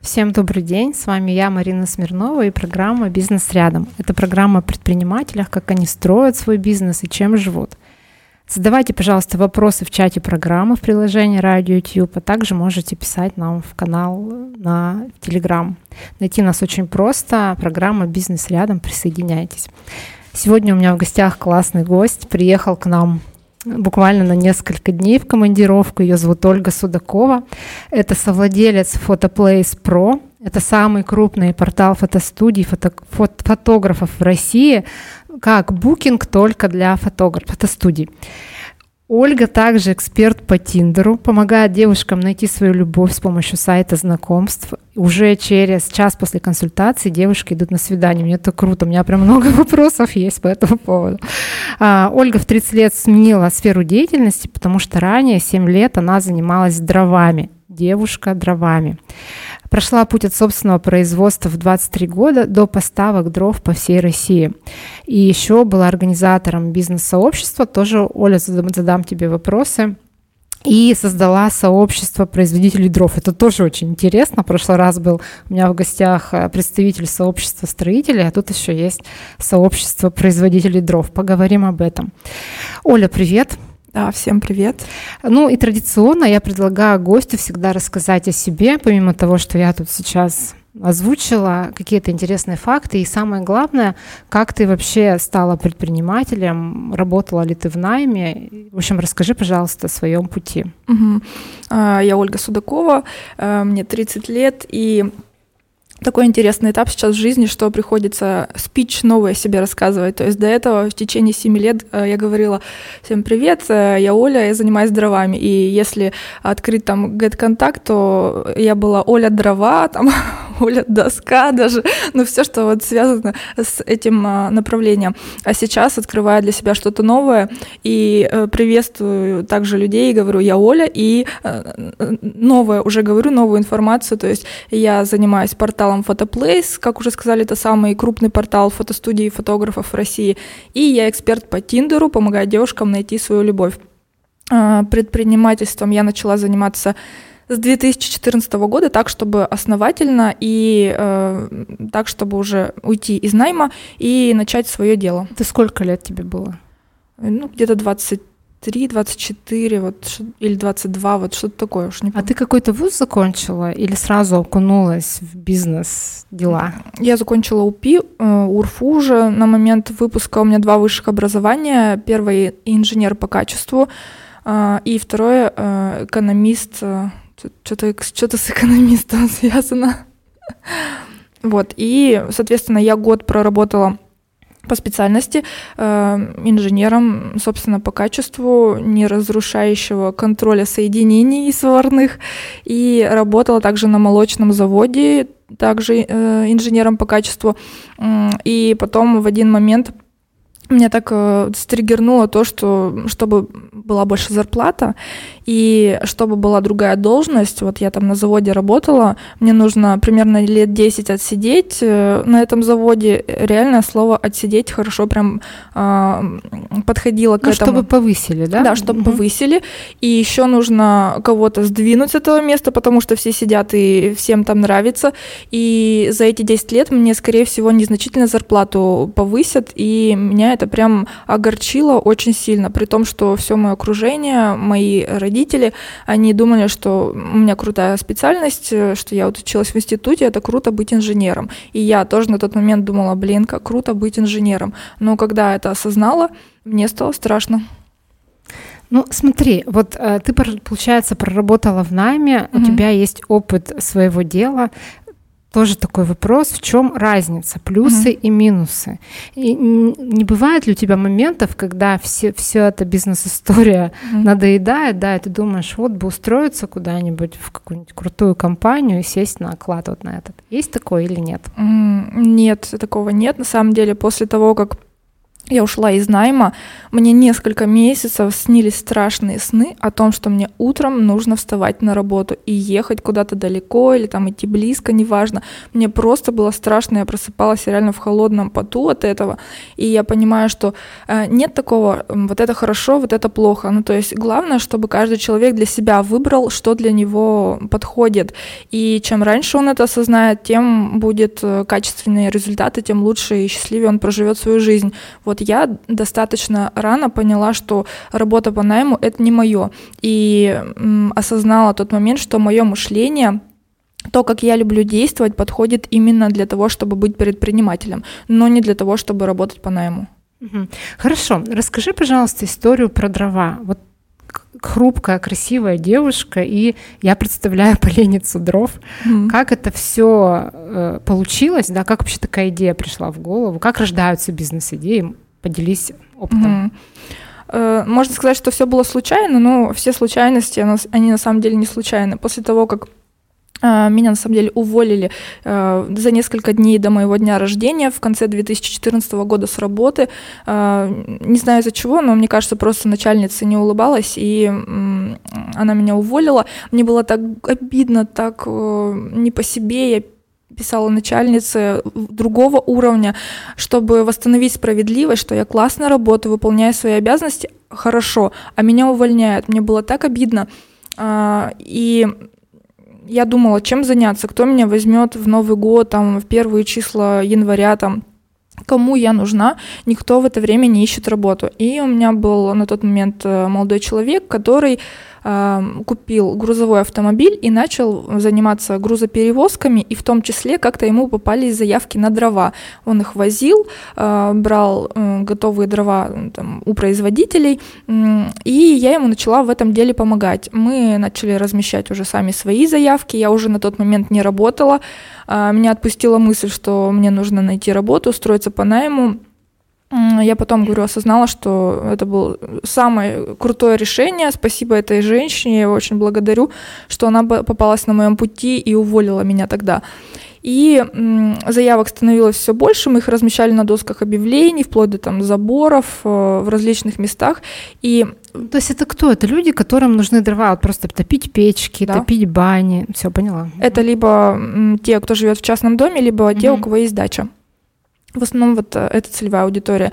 Всем добрый день, с вами я, Марина Смирнова, и программа «Бизнес рядом». Это программа о предпринимателях, как они строят свой бизнес и чем живут. Задавайте, пожалуйста, вопросы в чате программы в приложении Радио YouTube, а также можете писать нам в канал на Telegram. Найти нас очень просто. Программа «Бизнес рядом». Присоединяйтесь. Сегодня у меня в гостях классный гость. Приехал к нам буквально на несколько дней в командировку. Ее зовут Ольга Судакова. Это совладелец Photoplace Pro. Это самый крупный портал фотостудий, фото, фото, фотографов в России, как букинг только для фотографов, фотостудий. Ольга также эксперт по Тиндеру, помогает девушкам найти свою любовь с помощью сайта знакомств. Уже через час после консультации девушки идут на свидание. Мне это круто, у меня прям много вопросов есть по этому поводу. А, Ольга в 30 лет сменила сферу деятельности, потому что ранее 7 лет она занималась дровами. Девушка дровами. Прошла путь от собственного производства в 23 года до поставок дров по всей России. И еще была организатором бизнес-сообщества, тоже, Оля, задам, задам тебе вопросы, и создала сообщество производителей дров. Это тоже очень интересно. В прошлый раз был у меня в гостях э, представитель сообщества строителей, а тут еще есть сообщество производителей дров. Поговорим об этом. Оля, привет. Да, всем привет. Ну и традиционно я предлагаю гостю всегда рассказать о себе, помимо того, что я тут сейчас озвучила, какие-то интересные факты. И самое главное, как ты вообще стала предпринимателем, работала ли ты в найме. В общем, расскажи, пожалуйста, о своем пути. Угу. Я Ольга Судакова, э, мне 30 лет, и такой интересный этап сейчас в жизни, что приходится спич новый о себе рассказывать. То есть до этого в течение семи лет э, я говорила всем привет, э, я Оля, я занимаюсь дровами. И если открыть там get контакт, то я была Оля дрова, там Оля доска даже, ну все, что вот связано с этим а, направлением. А сейчас открываю для себя что-то новое и э, приветствую также людей, говорю, я Оля, и новое, уже говорю новую информацию, то есть я занимаюсь порталом Photoplace, как уже сказали, это самый крупный портал фотостудий и фотографов в России. И я эксперт по Тиндеру, помогаю девушкам найти свою любовь. А, предпринимательством я начала заниматься с 2014 года так, чтобы основательно и э, так, чтобы уже уйти из найма и начать свое дело. Ты сколько лет тебе было? Ну, где-то 20 23, 24, вот, или 22, вот что-то такое уж не помню. А ты какой-то вуз закончила или сразу окунулась в бизнес дела? Я закончила УПИ, э, УРФУ уже. На момент выпуска у меня два высших образования. Первое — инженер по качеству, э, и второе э, — экономист. Что-то, что-то с экономистом связано. Вот, и, соответственно, я год проработала по специальности э, инженером, собственно, по качеству неразрушающего контроля соединений сварных и работала также на молочном заводе, также э, инженером по качеству. И потом в один момент меня так э, стригернуло то, что чтобы была больше зарплата и чтобы была другая должность, вот я там на заводе работала, мне нужно примерно лет 10 отсидеть э, на этом заводе. Реальное слово отсидеть хорошо прям э, подходило к ну, этому. чтобы повысили, да? Да, чтобы угу. повысили. И еще нужно кого-то сдвинуть с этого места, потому что все сидят и всем там нравится. И за эти 10 лет мне, скорее всего, незначительно зарплату повысят, и меня это прям огорчило очень сильно, при том, что все мое окружение, мои родители, они думали, что у меня крутая специальность, что я вот училась в институте, это круто быть инженером. И я тоже на тот момент думала, блин, как круто быть инженером. Но когда это осознала, мне стало страшно. Ну, смотри, вот э, ты, получается, проработала в найме, угу. у тебя есть опыт своего дела, тоже такой вопрос, в чем разница, плюсы угу. и минусы. И не бывает ли у тебя моментов, когда все, все эта бизнес-история угу. надоедает, да, и ты думаешь, вот бы устроиться куда-нибудь в какую-нибудь крутую компанию и сесть на оклад вот на этот. Есть такое или нет? Нет, такого нет. На самом деле, после того, как я ушла из найма, мне несколько месяцев снились страшные сны о том, что мне утром нужно вставать на работу и ехать куда-то далеко или там идти близко, неважно. Мне просто было страшно, я просыпалась реально в холодном поту от этого, и я понимаю, что э, нет такого, вот это хорошо, вот это плохо. Ну, то есть главное, чтобы каждый человек для себя выбрал, что для него подходит. И чем раньше он это осознает, тем будет э, качественные результаты, тем лучше и счастливее он проживет свою жизнь. Вот я достаточно рано поняла, что работа по найму — это не мое. И осознала тот момент, что мое мышление то, как я люблю действовать, подходит именно для того, чтобы быть предпринимателем, но не для того, чтобы работать по найму. Хорошо. Расскажи, пожалуйста, историю про дрова. Вот хрупкая, красивая девушка, и я представляю поленницу дров. Mm-hmm. Как это все э, получилось, да, как вообще такая идея пришла в голову, как рождаются бизнес-идеи? Поделись опытом. Угу. Можно сказать, что все было случайно, но все случайности, они на самом деле не случайны. После того, как э, меня на самом деле уволили э, за несколько дней до моего дня рождения в конце 2014 года с работы. Не знаю из-за чего, но мне кажется, просто начальница не улыбалась, и она меня уволила. Мне было так обидно, так не по себе. Я писала начальнице другого уровня, чтобы восстановить справедливость, что я классно работаю, выполняю свои обязанности, хорошо, а меня увольняют. Мне было так обидно. А, и я думала, чем заняться, кто меня возьмет в Новый год, там, в первые числа января, там, кому я нужна, никто в это время не ищет работу. И у меня был на тот момент э, молодой человек, который купил грузовой автомобиль и начал заниматься грузоперевозками, и в том числе как-то ему попались заявки на дрова. Он их возил, а, брал готовые дрова там, у производителей, и я ему начала в этом деле помогать. Мы начали размещать уже сами свои заявки, я уже на тот момент не работала, а, меня отпустила мысль, что мне нужно найти работу, устроиться по найму, я потом, говорю, осознала, что это было самое крутое решение. Спасибо этой женщине, я ее очень благодарю, что она попалась на моем пути и уволила меня тогда. И заявок становилось все больше, мы их размещали на досках объявлений, вплоть до там заборов э, в различных местах. И то есть это кто? Это люди, которым нужны дрова, вот просто топить печки, да. топить бани. Все, поняла. Это либо те, кто живет в частном доме, либо угу. те, у кого есть дача. В основном вот э, эта целевая аудитория.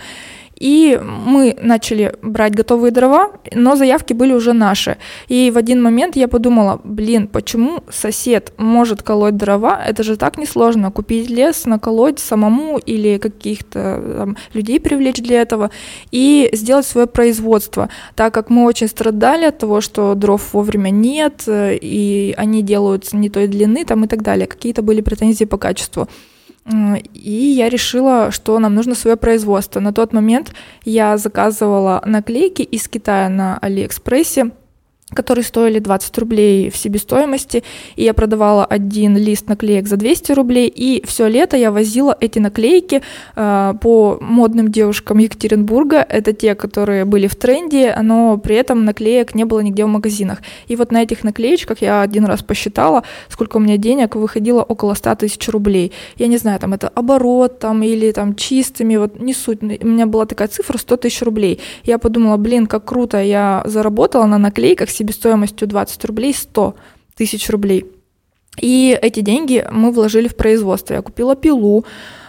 И мы начали брать готовые дрова, но заявки были уже наши. И в один момент я подумала, блин, почему сосед может колоть дрова? Это же так несложно. Купить лес, наколоть самому или каких-то людей привлечь для этого и сделать свое производство. Так как мы очень страдали от того, что дров вовремя нет, э, и они делаются не той длины там, и так далее. Какие-то были претензии по качеству. И я решила, что нам нужно свое производство. На тот момент я заказывала наклейки из Китая на Алиэкспрессе которые стоили 20 рублей в себестоимости, и я продавала один лист наклеек за 200 рублей, и все лето я возила эти наклейки э, по модным девушкам Екатеринбурга, это те, которые были в тренде, но при этом наклеек не было нигде в магазинах. И вот на этих наклеечках я один раз посчитала, сколько у меня денег выходило около 100 тысяч рублей. Я не знаю, там это оборот там или там чистыми, вот не суть, у меня была такая цифра 100 тысяч рублей. Я подумала, блин, как круто я заработала на наклейках себестоимостью 20 рублей 100 тысяч рублей. И эти деньги мы вложили в производство. Я купила пилу,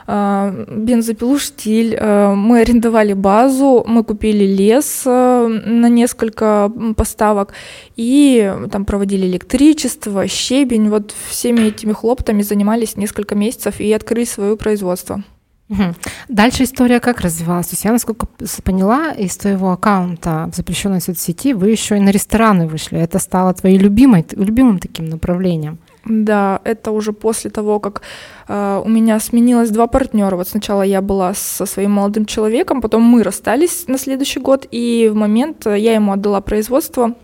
а, бензопилу «Штиль», а, мы арендовали базу, мы купили лес а, на несколько поставок и там проводили электричество, щебень. Вот всеми этими хлоптами занимались несколько месяцев и открыли свое производство. Дальше история как развивалась? То есть я, насколько поняла, из твоего аккаунта в запрещенной соцсети вы еще и на рестораны вышли. Это стало твоей любимой, любимым таким направлением. Да, это уже после того, как э, у меня сменилось два партнера. Вот сначала я была со своим молодым человеком, потом мы расстались на следующий год, и в момент э, я ему отдала производство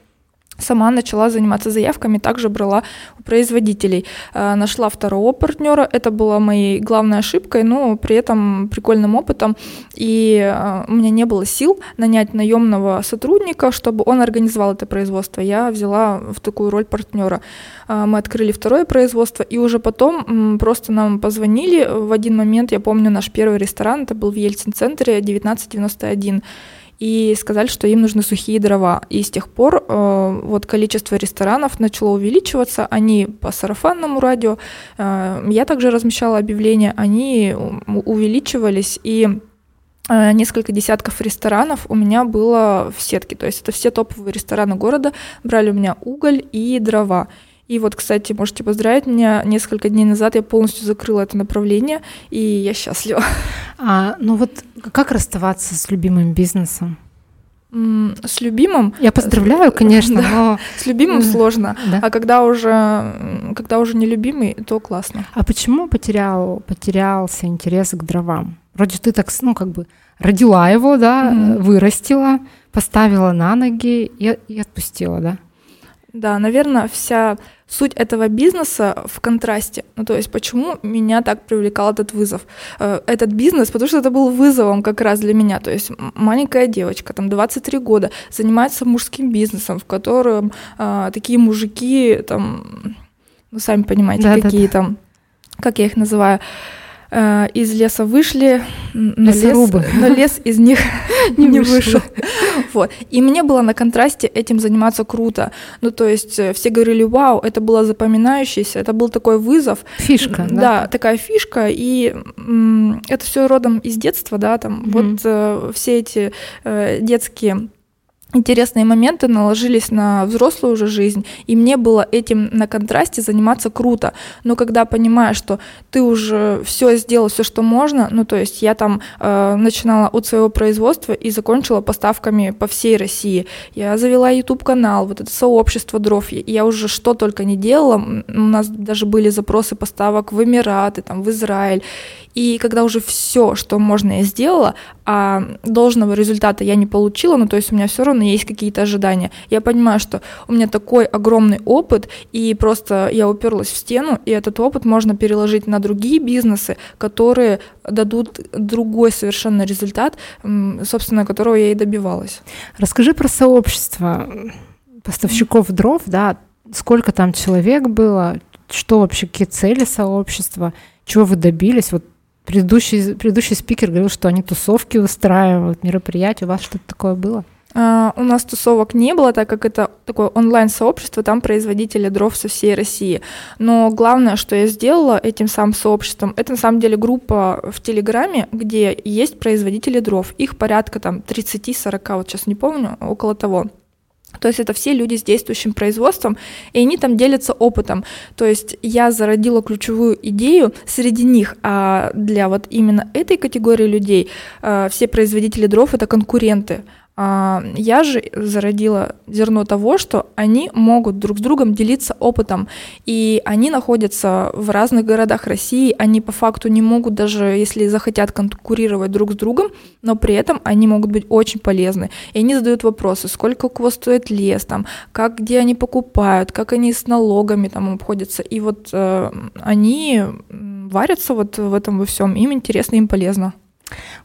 сама начала заниматься заявками, также брала у производителей. Э, нашла второго партнера, это была моей главной ошибкой, но при этом прикольным опытом. И э, у меня не было сил нанять наемного сотрудника, чтобы он организовал это производство. Я взяла в такую роль партнера. Э, мы открыли второе производство, и уже потом просто нам позвонили в один момент, я помню наш первый ресторан, это был в Ельцин-центре 1991 и сказали, что им нужны сухие дрова. И с тех пор э, вот количество ресторанов начало увеличиваться, они по сарафанному радио, э, я также размещала объявления, они увеличивались, и э, несколько десятков ресторанов у меня было в сетке, то есть это все топовые рестораны города, брали у меня уголь и дрова. И вот, кстати, можете поздравить меня. Несколько дней назад я полностью закрыла это направление, и я счастлива. А, ну вот как расставаться с любимым бизнесом? С любимым. Я поздравляю, конечно, да, но с любимым сложно. Да. А когда уже, когда уже не любимый, то классно. А почему потерял, потерялся интерес к дровам? Вроде ты так, ну как бы родила его, да, mm-hmm. вырастила, поставила на ноги и, и отпустила, да? Да, наверное, вся суть этого бизнеса в контрасте. Ну, то есть, почему меня так привлекал этот вызов? Э, этот бизнес, потому что это был вызовом как раз для меня. То есть, маленькая девочка, там, 23 года, занимается мужским бизнесом, в котором э, такие мужики, там, ну, сами понимаете, да, какие да, да. там, как я их называю, Э, из леса вышли, но лес, но лес из них не вышел. Вот. И мне было на контрасте этим заниматься круто. Ну, то есть э, все говорили, вау, это было запоминающееся, это был такой вызов. Фишка, да? Да, такая фишка, и это все родом из детства, да, там, вот э, все эти э, детские интересные моменты наложились на взрослую уже жизнь, и мне было этим на контрасте заниматься круто. Но когда понимаешь, что ты уже все сделал, все, что можно, ну то есть я там э, начинала от своего производства и закончила поставками по всей России. Я завела YouTube канал, вот это сообщество дров. Я уже что только не делала. У нас даже были запросы поставок в Эмираты, там, в Израиль. И когда уже все, что можно, я сделала, а должного результата я не получила, ну то есть у меня все равно есть какие-то ожидания. Я понимаю, что у меня такой огромный опыт, и просто я уперлась в стену, и этот опыт можно переложить на другие бизнесы, которые дадут другой совершенно результат, собственно, которого я и добивалась. Расскажи про сообщество поставщиков дров, да, сколько там человек было, что вообще, какие цели сообщества, чего вы добились, вот Предыдущий, предыдущий спикер говорил, что они тусовки устраивают, мероприятия. У вас что-то такое было? Uh, у нас тусовок не было, так как это такое онлайн-сообщество, там производители дров со всей России. Но главное, что я сделала этим самым сообществом, это на самом деле группа в Телеграме, где есть производители дров. Их порядка там 30-40, вот сейчас не помню, около того. То есть это все люди с действующим производством, и они там делятся опытом. То есть я зародила ключевую идею среди них, а для вот именно этой категории людей э, все производители дров это конкуренты. А, я же зародила зерно того, что они могут друг с другом делиться опытом, и они находятся в разных городах России, они по факту не могут даже, если захотят конкурировать друг с другом, но при этом они могут быть очень полезны. И они задают вопросы, сколько у кого стоит лес, там, как, где они покупают, как они с налогами там обходятся. И вот э, они варятся вот в этом во всем, им интересно, им полезно.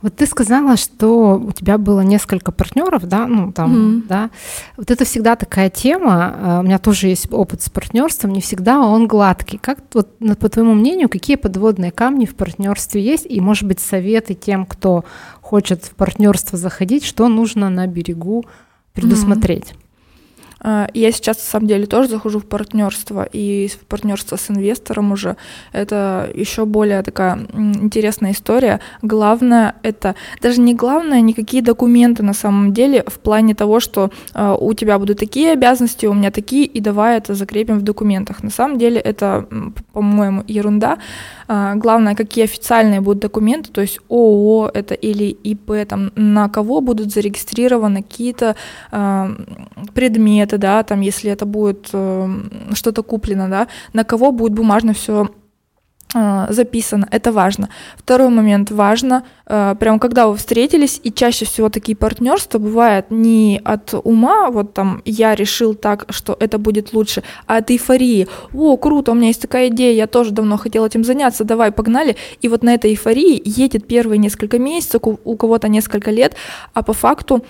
Вот ты сказала, что у тебя было несколько партнеров, да, ну там, mm-hmm. да. Вот это всегда такая тема. А, у меня тоже есть опыт с партнерством, не всегда он гладкий. Как вот по твоему мнению, какие подводные камни в партнерстве есть, и может быть советы тем, кто хочет в партнерство заходить, что нужно на берегу предусмотреть? Mm-hmm. А, я сейчас, на самом деле, тоже захожу в партнерство, и в партнерство с инвестором уже. Это еще более такая интересная история. Главное это, даже не главное, никакие документы на самом деле, в плане того, что э, у тебя будут такие обязанности, у меня такие, и давай это закрепим в документах. На самом деле это, по-моему, ерунда. Э, главное, какие официальные будут документы, то есть ООО это или ИП, там, на кого будут зарегистрированы какие-то э, предметы, да, там, если это будет э, что-то куплено, да, на кого будет бумажно все записано, это важно. Второй момент важно, а, прям когда вы встретились, и чаще всего такие партнерства бывают не от ума, вот там я решил так, что это будет лучше, а от эйфории. О, круто, у меня есть такая идея, я тоже давно хотел этим заняться, давай, погнали. И вот на этой эйфории едет первые несколько месяцев, у кого-то несколько лет, а по факту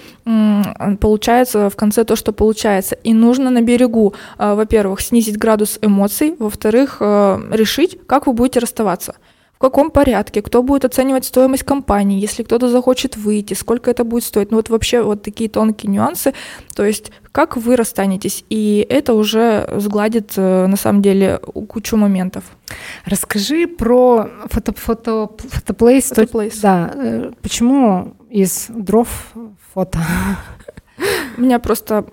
получается в конце то, что получается. И нужно на берегу, а, во-первых, снизить градус эмоций, во-вторых, решить, как вы будете будете расставаться? В каком порядке? Кто будет оценивать стоимость компании? Если кто-то захочет выйти, сколько это будет стоить? Ну вот вообще вот такие тонкие нюансы. То есть как вы расстанетесь? И это уже сгладит э, на самом деле кучу моментов. Расскажи про фото, фото, фотоплейс. фотоплейс. Да. Э, почему из дров фото? У меня просто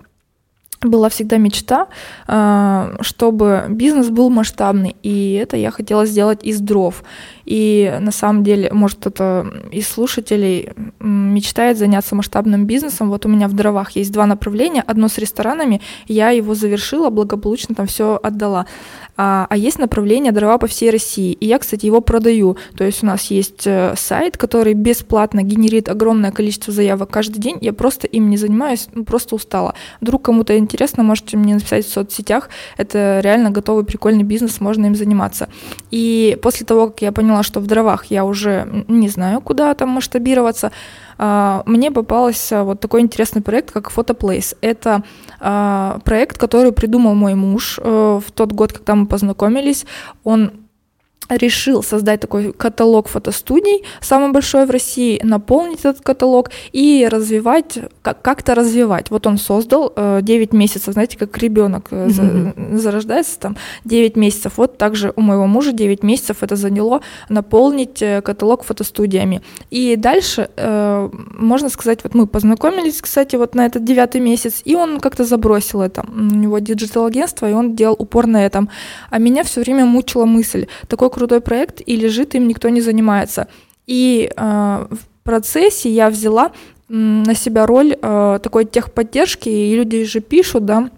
была всегда мечта, а, чтобы бизнес был масштабный, и это я хотела сделать из дров. И на самом деле, может, кто-то из слушателей мечтает заняться масштабным бизнесом. Вот у меня в дровах есть два направления. Одно с ресторанами, я его завершила, благополучно там все отдала. А, а есть направление дрова по всей России. И я, кстати, его продаю. То есть у нас есть э, сайт, который бесплатно генерит огромное количество заявок каждый день. Я просто им не занимаюсь, ну, просто устала. Вдруг кому-то интересно, можете мне написать в соцсетях. Это реально готовый прикольный бизнес, можно им заниматься. И после того, как я поняла, что в дровах я уже не знаю, куда там масштабироваться, а, мне попался вот такой интересный проект, как Photoplace. Это а, проект, который придумал мой муж э, в тот год, когда мы познакомились. Он решил создать такой каталог фотостудий, самый большой в России, наполнить этот каталог и развивать, как-то развивать. Вот он создал 9 э, месяцев, знаете, как ребенок mm-hmm. зарождается там 9 месяцев. Вот также у моего мужа 9 месяцев это заняло наполнить э, каталог фотостудиями. И дальше, можно сказать, вот мы познакомились, кстати, вот на этот девятый месяц, и он как-то забросил это. У него digital-агентство, и он делал упор на этом. А меня все время мучила мысль, такой крутой проект, и лежит, им никто не занимается. И э, в процессе я взяла на себя роль э, такой техподдержки, и люди же пишут, да,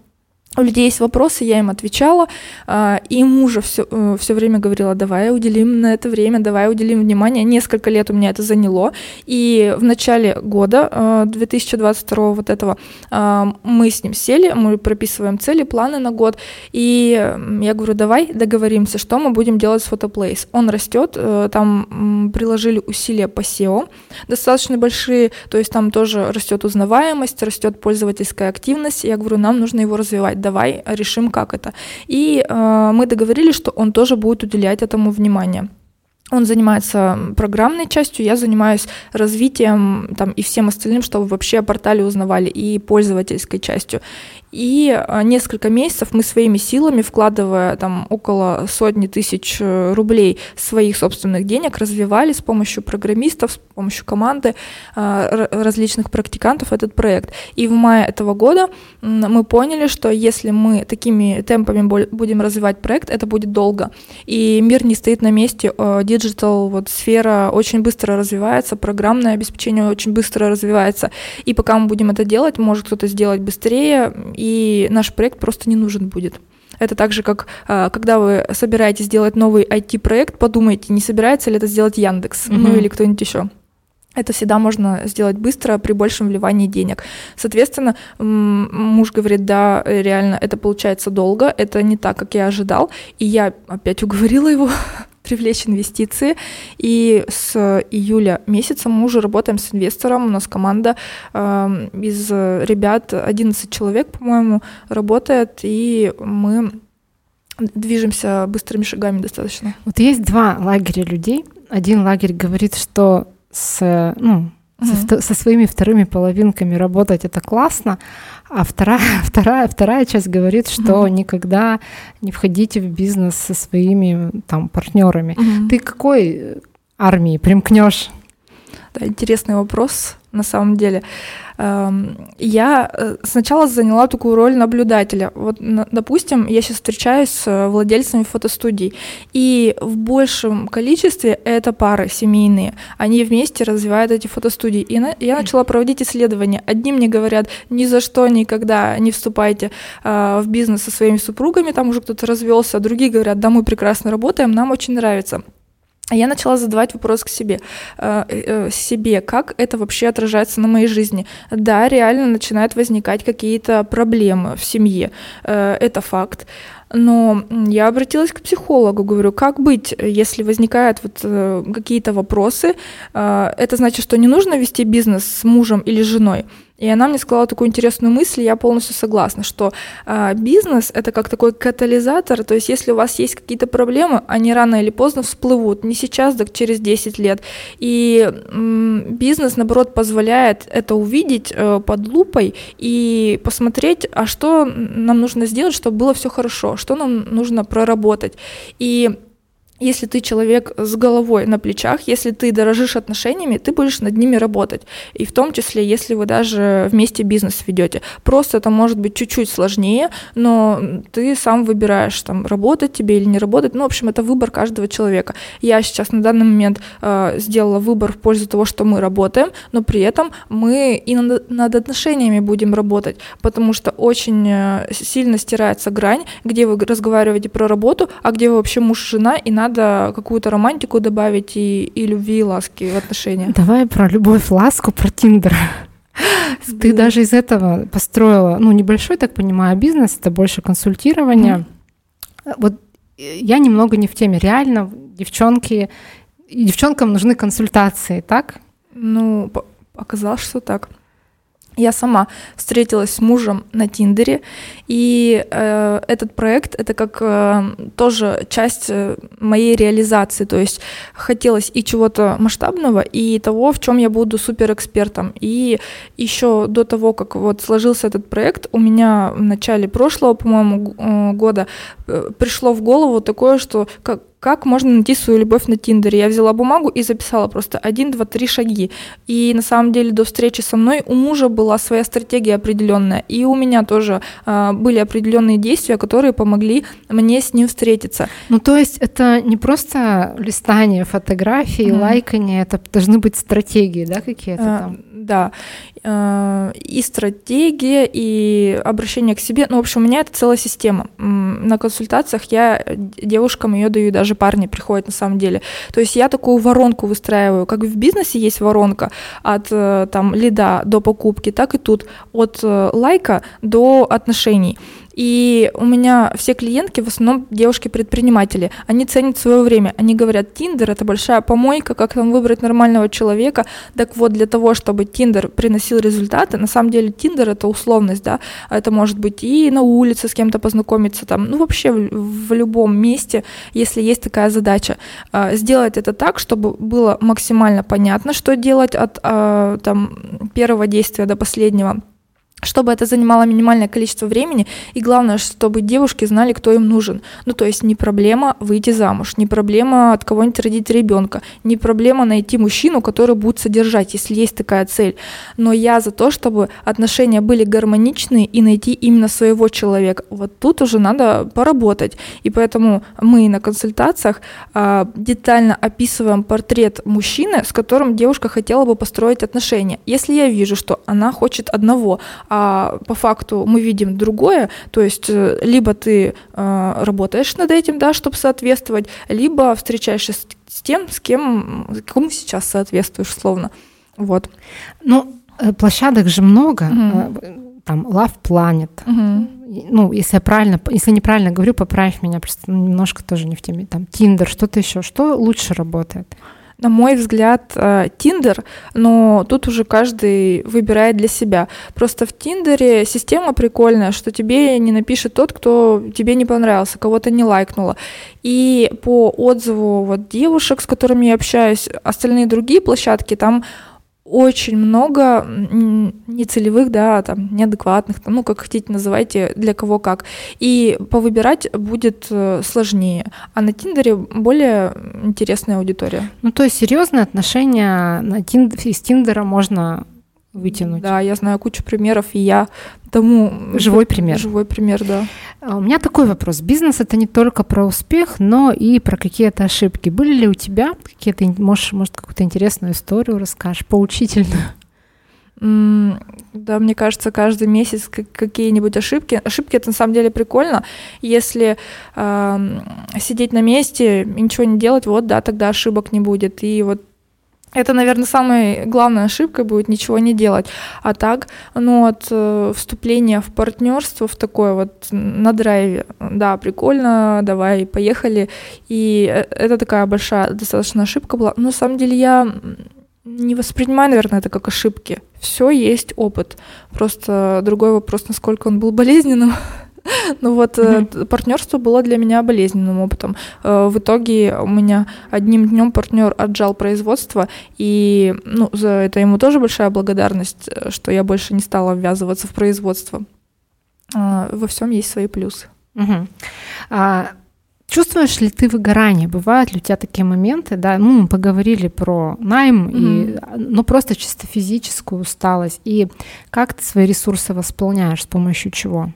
у людей есть вопросы, я им отвечала, а, и мужа все, э, все время говорила, давай уделим на это время, давай уделим внимание. Несколько лет у меня это заняло, и в начале года 2022 э, вот этого а, мы с ним сели, мы прописываем цели, планы на год, и я говорю, давай договоримся, что мы будем делать с Photoplace. Он растет, э, там приложили усилия по SEO, достаточно большие, то есть там тоже растет узнаваемость, растет пользовательская активность, я говорю, нам нужно его развивать давай решим, как это. И э, мы договорились, что он тоже будет уделять этому внимание. Он занимается программной частью, я занимаюсь развитием там, и всем остальным, чтобы вообще о портале узнавали, и пользовательской частью. И а, несколько месяцев мы своими силами, вкладывая там около сотни тысяч э, рублей своих собственных денег, развивали с помощью программистов, с помощью команды а, различных практикантов этот проект. И в мае этого года мы поняли, что если мы такими темпами будем развивать проект, это будет долго. И мир не стоит на месте. Digital вот, сфера очень быстро развивается, программное обеспечение очень быстро развивается. И пока мы будем это делать, может кто-то сделать быстрее, и наш проект просто не нужен будет. Это так же, как а, когда вы собираетесь сделать новый IT-проект, подумайте, не собирается ли это сделать Яндекс, mm-hmm. ну или кто-нибудь еще. Это всегда можно сделать быстро при большем вливании денег. Соответственно, муж говорит, да, реально, это получается долго, это не так, как я ожидал. И я опять уговорила его привлечь инвестиции. И с июля месяца мы уже работаем с инвестором. У нас команда э, из ребят, 11 человек, по-моему, работает, и мы движемся быстрыми шагами достаточно. Вот есть два лагеря людей. Один лагерь говорит, что с, ну, угу. со, со своими вторыми половинками работать это классно, а вторая, вторая, вторая часть говорит, что угу. никогда не входите в бизнес со своими там партнерами. Угу. Ты какой армии примкнешь? Да, интересный вопрос на самом деле. Эм, я э, сначала заняла такую роль наблюдателя. Вот, допустим, я сейчас встречаюсь с владельцами фотостудий, и в большем количестве это пары семейные. Они вместе развивают эти фотостудии. И я начала проводить исследования. Одни мне говорят, ни за что никогда не вступайте э, в бизнес со своими супругами, там уже кто-то развелся, другие говорят, да, мы прекрасно работаем, нам очень нравится. А я начала задавать вопрос к себе, э, э, себе, как это вообще отражается на моей жизни. Да, реально начинают возникать какие-то проблемы в семье, э, это факт. Но я обратилась к психологу, говорю, как быть, если возникают вот какие-то вопросы, это значит, что не нужно вести бизнес с мужем или женой. И она мне сказала такую интересную мысль, я полностью согласна, что э, бизнес это как такой катализатор, то есть если у вас есть какие-то проблемы, они рано или поздно всплывут, не сейчас, так через 10 лет. И э, бизнес, наоборот, позволяет это увидеть э, под лупой и посмотреть, а что нам нужно сделать, чтобы было все хорошо, что нам нужно проработать. И если ты человек с головой на плечах, если ты дорожишь отношениями, ты будешь над ними работать. И в том числе, если вы даже вместе бизнес ведете. Просто это может быть чуть-чуть сложнее, но ты сам выбираешь, там, работать тебе или не работать. Ну, в общем, это выбор каждого человека. Я сейчас на данный момент э, сделала выбор в пользу того, что мы работаем, но при этом мы и над, над отношениями будем работать, потому что очень э, сильно стирается грань, где вы разговариваете про работу, а где вы вообще муж и жена, и надо надо какую-то романтику добавить и, и любви, и ласки в отношения. Давай про любовь, ласку, про Тиндер. Ты даже из этого построила, ну, небольшой, так понимаю, бизнес, это больше консультирование. Вот я немного не в теме. Реально, девчонки, девчонкам нужны консультации, так? Ну, оказалось, что так. Я сама встретилась с мужем на Тиндере, и э, этот проект это как э, тоже часть э, моей реализации. То есть хотелось и чего-то масштабного, и того, в чем я буду суперэкспертом. И еще до того, как вот сложился этот проект, у меня в начале прошлого, по-моему, э, года э, пришло в голову такое, что как как можно найти свою любовь на Тиндере. Я взяла бумагу и записала просто один, два, три шаги. И на самом деле до встречи со мной у мужа была своя стратегия определенная, и у меня тоже э, были определенные действия, которые помогли мне с ним встретиться. Ну то есть это не просто листание фотографий, mm. лайкание, это должны быть стратегии, да, какие-то а, там? Да, э, и стратегия, и обращение к себе. Ну, в общем, у меня это целая система. На консультациях я девушкам ее даю, даже парни приходят на самом деле. То есть я такую воронку выстраиваю, как в бизнесе есть воронка от э, там лида до покупки, так и тут от э, лайка до отношений. И у меня все клиентки в основном девушки-предприниматели. Они ценят свое время. Они говорят, Тиндер — это большая помойка, как там выбрать нормального человека. Так вот, для того, чтобы Тиндер приносил результаты, на самом деле Тиндер — это условность, да, это может быть и на улице с кем-то познакомиться, там, ну вообще в, в любом месте, если есть такая задача, а, сделать это так, чтобы было максимально понятно, что делать от а, там, первого действия до последнего чтобы это занимало минимальное количество времени, и главное, чтобы девушки знали, кто им нужен. Ну, то есть не проблема выйти замуж, не проблема от кого-нибудь родить ребенка, не проблема найти мужчину, который будет содержать, если есть такая цель. Но я за то, чтобы отношения были гармоничные и найти именно своего человека. Вот тут уже надо поработать. И поэтому мы на консультациях а, детально описываем портрет мужчины, с которым девушка хотела бы построить отношения. Если я вижу, что она хочет одного, а по факту мы видим другое, то есть э, либо ты э, работаешь над этим, да, чтобы соответствовать, либо встречаешься с, тем, с кем, кому сейчас соответствуешь, словно. Вот. Ну, э, площадок же много. Угу. Там Love Planet. Угу. Ну, если я правильно, если неправильно говорю, поправь меня, просто немножко тоже не в теме. Там Tinder, что-то еще. Что лучше работает? На мой взгляд, Тиндер, э, но тут уже каждый выбирает для себя. Просто в Тиндере система прикольная, что тебе не напишет тот, кто тебе не понравился, кого-то не лайкнуло. И по отзыву вот девушек, с которыми я общаюсь, остальные другие площадки, там очень много нецелевых, да, там, неадекватных, ну, как хотите называйте, для кого как. И повыбирать будет э, сложнее. А на Тиндере более интересная аудитория. Ну, то есть серьезные отношения на Тинд... из Тиндера можно вытянуть. Да, я знаю кучу примеров, и я тому... Живой пример. Живой пример, да. А, у меня такой вопрос. Бизнес — это не только про успех, но и про какие-то ошибки. Были ли у тебя какие-то, можешь, может, какую-то интересную историю расскажешь, поучительную? Да, мне кажется, каждый месяц какие-нибудь ошибки. Ошибки это на самом деле прикольно. Если э, сидеть на месте, ничего не делать, вот да, тогда ошибок не будет. И вот это, наверное, самая главная ошибка будет ничего не делать. А так, ну, от э, вступления в партнерство, в такое вот на драйве, да, прикольно, давай, поехали. И э, это такая большая достаточно ошибка была. Но на самом деле я не воспринимаю, наверное, это как ошибки. Все есть опыт. Просто другой вопрос, насколько он был болезненным. Ну вот mm-hmm. партнерство было для меня болезненным опытом. Э, в итоге у меня одним днем партнер отжал производство, и ну, за это ему тоже большая благодарность, э, что я больше не стала ввязываться в производство. Во всем есть свои плюсы. Угу. А, чувствуешь ли ты выгорание? Бывают ли у тебя такие моменты? Да, ну, мы поговорили про найм, mm и, ну, просто чисто физическую усталость. И как ты свои ресурсы восполняешь, с помощью чего?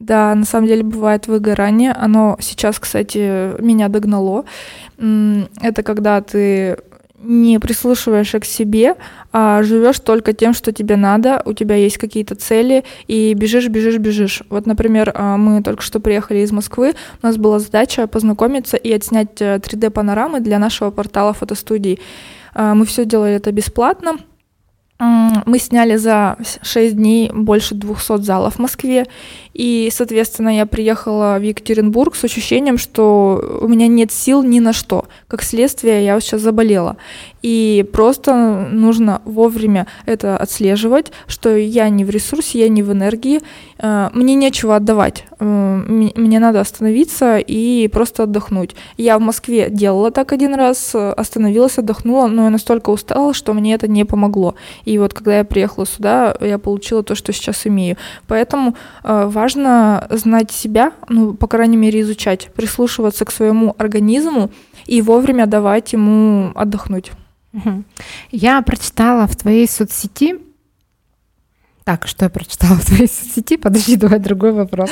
Да, на самом деле бывает выгорание. Оно сейчас, кстати, меня догнало. Это когда ты не прислушиваешься к себе, а живешь только тем, что тебе надо, у тебя есть какие-то цели, и бежишь, бежишь, бежишь. Вот, например, а, мы только что приехали из Москвы, у нас была задача познакомиться и отснять 3D-панорамы э, для нашего портала фотостудий. А, мы все делали это бесплатно, мы сняли за 6 дней больше 200 залов в Москве, и, соответственно, я приехала в Екатеринбург с ощущением, что у меня нет сил ни на что. Как следствие, я сейчас заболела. И просто нужно вовремя это отслеживать, что я не в ресурсе, я не в энергии, э, мне нечего отдавать, э, мне надо остановиться и просто отдохнуть. Я в Москве делала так один раз, остановилась, отдохнула, но я настолько устала, что мне это не помогло. И вот когда я приехала сюда, я получила то, что сейчас имею. Поэтому э, важно знать себя, ну, по крайней мере, изучать, прислушиваться к своему организму и вовремя давать ему отдохнуть. Я прочитала в твоей соцсети, так, что я прочитала в твоей соцсети? Подожди, давай другой вопрос.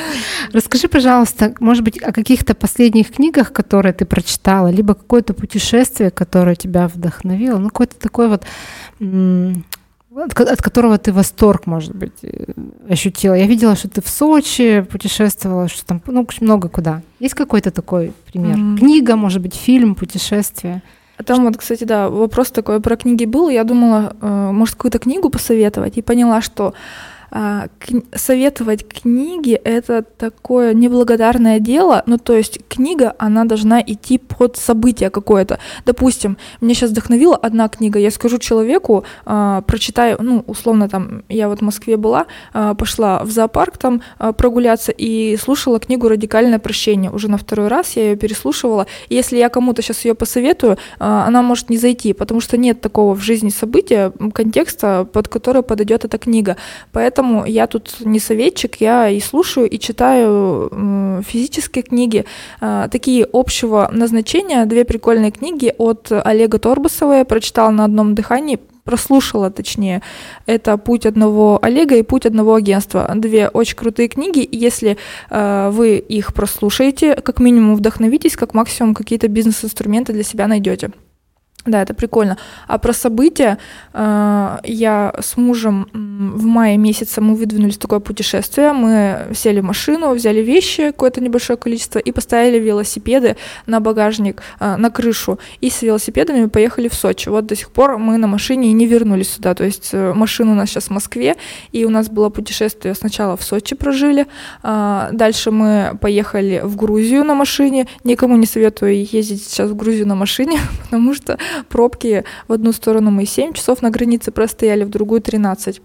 Расскажи, пожалуйста, может быть, о каких-то последних книгах, которые ты прочитала, либо какое-то путешествие, которое тебя вдохновило, ну, какой-то такой вот, от, от которого ты восторг, может быть, э, ощутила. Я видела, что ты в Сочи путешествовала, что там, ну, много куда. Есть какой-то такой пример? Mm-hmm. Книга, может быть, фильм, путешествие? А там вот, кстати, да, вопрос такой про книги был. Я думала, э, может, какую-то книгу посоветовать, и поняла, что советовать книги — это такое неблагодарное дело, ну, то есть книга, она должна идти под событие какое-то. Допустим, мне сейчас вдохновила одна книга, я скажу человеку, э, прочитаю, ну, условно, там, я вот в Москве была, э, пошла в зоопарк там э, прогуляться и слушала книгу «Радикальное прощение». Уже на второй раз я ее переслушивала. И если я кому-то сейчас ее посоветую, э, она может не зайти, потому что нет такого в жизни события, контекста, под который подойдет эта книга. Поэтому Поэтому я тут не советчик, я и слушаю, и читаю физические книги, а, такие общего назначения, две прикольные книги от Олега Торбасова я прочитала на одном дыхании, прослушала, точнее. Это «Путь одного Олега» и «Путь одного агентства». Две очень крутые книги. Если э, вы их прослушаете, как минимум вдохновитесь, как максимум какие-то бизнес-инструменты для себя найдете. Да, это прикольно. А про события э, я с мужем в мае месяце мы выдвинулись в такое путешествие. Мы сели в машину, взяли вещи, какое-то небольшое количество, и поставили велосипеды на багажник, э, на крышу. И с велосипедами поехали в Сочи. Вот до сих пор мы на машине и не вернулись сюда. То есть э, машина у нас сейчас в Москве, и у нас было путешествие сначала в Сочи прожили, дальше мы поехали в Грузию на машине. Никому не советую ездить сейчас в Грузию на машине, потому что пробки в одну сторону мы 7 часов на границе простояли, в другую 13.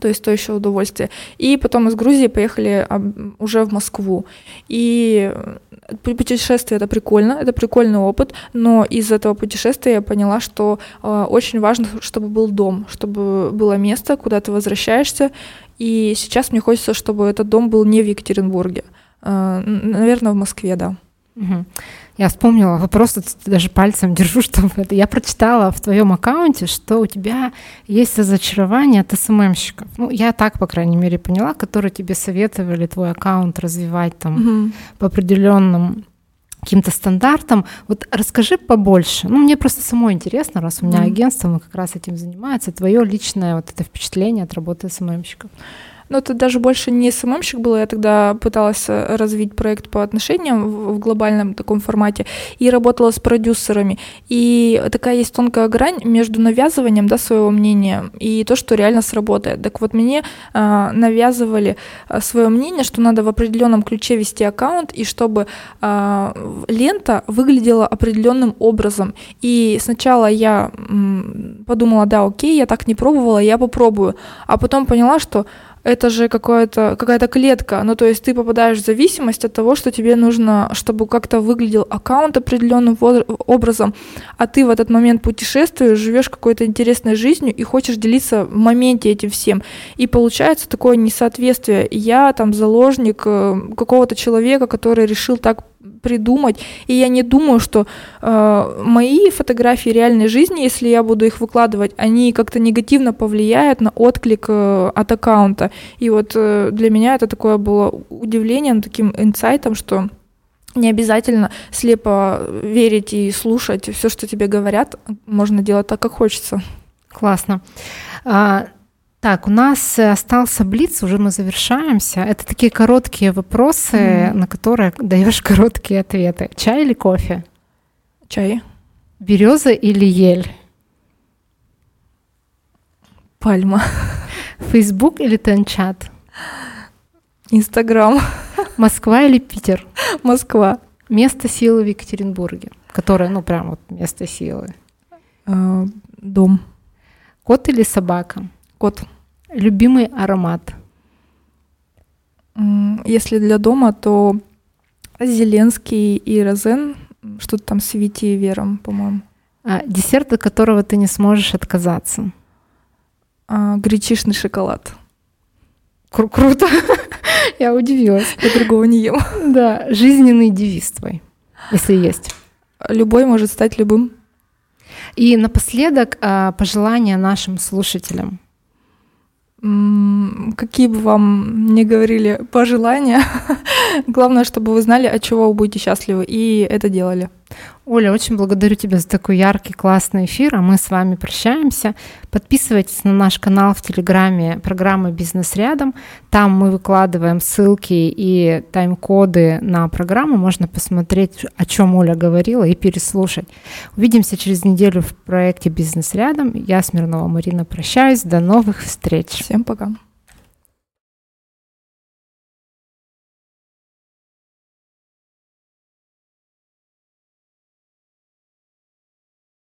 то есть то еще удовольствие. И потом из Грузии поехали уже в Москву. И путешествие это прикольно, это прикольный опыт, но из этого путешествия я поняла, что э, очень важно, чтобы был дом, чтобы было место, куда ты возвращаешься. И сейчас мне хочется, чтобы этот дом был не в Екатеринбурге, э, наверное, в Москве, да. Угу. Я вспомнила вопрос, даже пальцем держу, что это. Я прочитала в твоем аккаунте, что у тебя есть разочарование от СММщиков. Ну, я так, по крайней мере, поняла, которые тебе советовали твой аккаунт развивать там угу. по определенным каким-то стандартам. Вот расскажи побольше. Ну, мне просто самой интересно, раз у меня mm. агентство, мы как раз этим занимается, твое личное вот это впечатление от работы СММщиков. Но это даже больше не СММщик был, я тогда пыталась э, развить проект по отношениям в, в глобальном таком формате и работала с продюсерами. И такая есть тонкая грань между навязыванием да, своего мнения и то, что реально сработает. Так вот, мне э, навязывали э, свое мнение, что надо в определенном ключе вести аккаунт, и чтобы э, лента выглядела определенным образом. И сначала я м, подумала, да, окей, я так не пробовала, я попробую. А потом поняла, что это же какая-то какая-то клетка. Ну, то есть ты попадаешь в зависимость от того, что тебе нужно, чтобы как-то выглядел аккаунт определенным образом, а ты в этот момент путешествуешь, живешь какой-то интересной жизнью и хочешь делиться в моменте этим всем. И получается такое несоответствие. Я там заложник э, какого-то человека, который решил так придумать. И я не думаю, что э, мои фотографии реальной жизни, если я буду их выкладывать, они как-то негативно повлияют на отклик э, от аккаунта. И вот э, для меня это такое было удивлением, таким инсайтом, что не обязательно слепо верить и слушать все, что тебе говорят. Можно делать так, как хочется. Классно. А, так, у нас э, остался блиц, уже мы завершаемся. Это такие короткие вопросы, mm. на которые даешь короткие ответы. Чай или кофе? Чай. Береза или ель? Пальма. Фейсбук или Тенчат? Инстаграм. Москва или Питер? Москва. Место силы в Екатеринбурге, которое, ну, прям вот место силы. А, дом. Кот или собака? Кот. Любимый аромат? Если для дома, то Зеленский и Розен, что-то там с Вером, по-моему. А, десерт, от которого ты не сможешь отказаться? А, гречишный шоколад. Кру- круто. Я удивилась. Я другого не ем. Да, жизненный девиз твой, если есть. Любой может стать любым. И напоследок а, пожелания нашим слушателям какие бы вам ни говорили пожелания, главное, чтобы вы знали, от чего вы будете счастливы, и это делали. Оля, очень благодарю тебя за такой яркий, классный эфир, а мы с вами прощаемся. Подписывайтесь на наш канал в Телеграме программы «Бизнес рядом». Там мы выкладываем ссылки и тайм-коды на программу. Можно посмотреть, о чем Оля говорила, и переслушать. Увидимся через неделю в проекте «Бизнес рядом». Я, Смирнова Марина, прощаюсь. До новых встреч. Всем пока.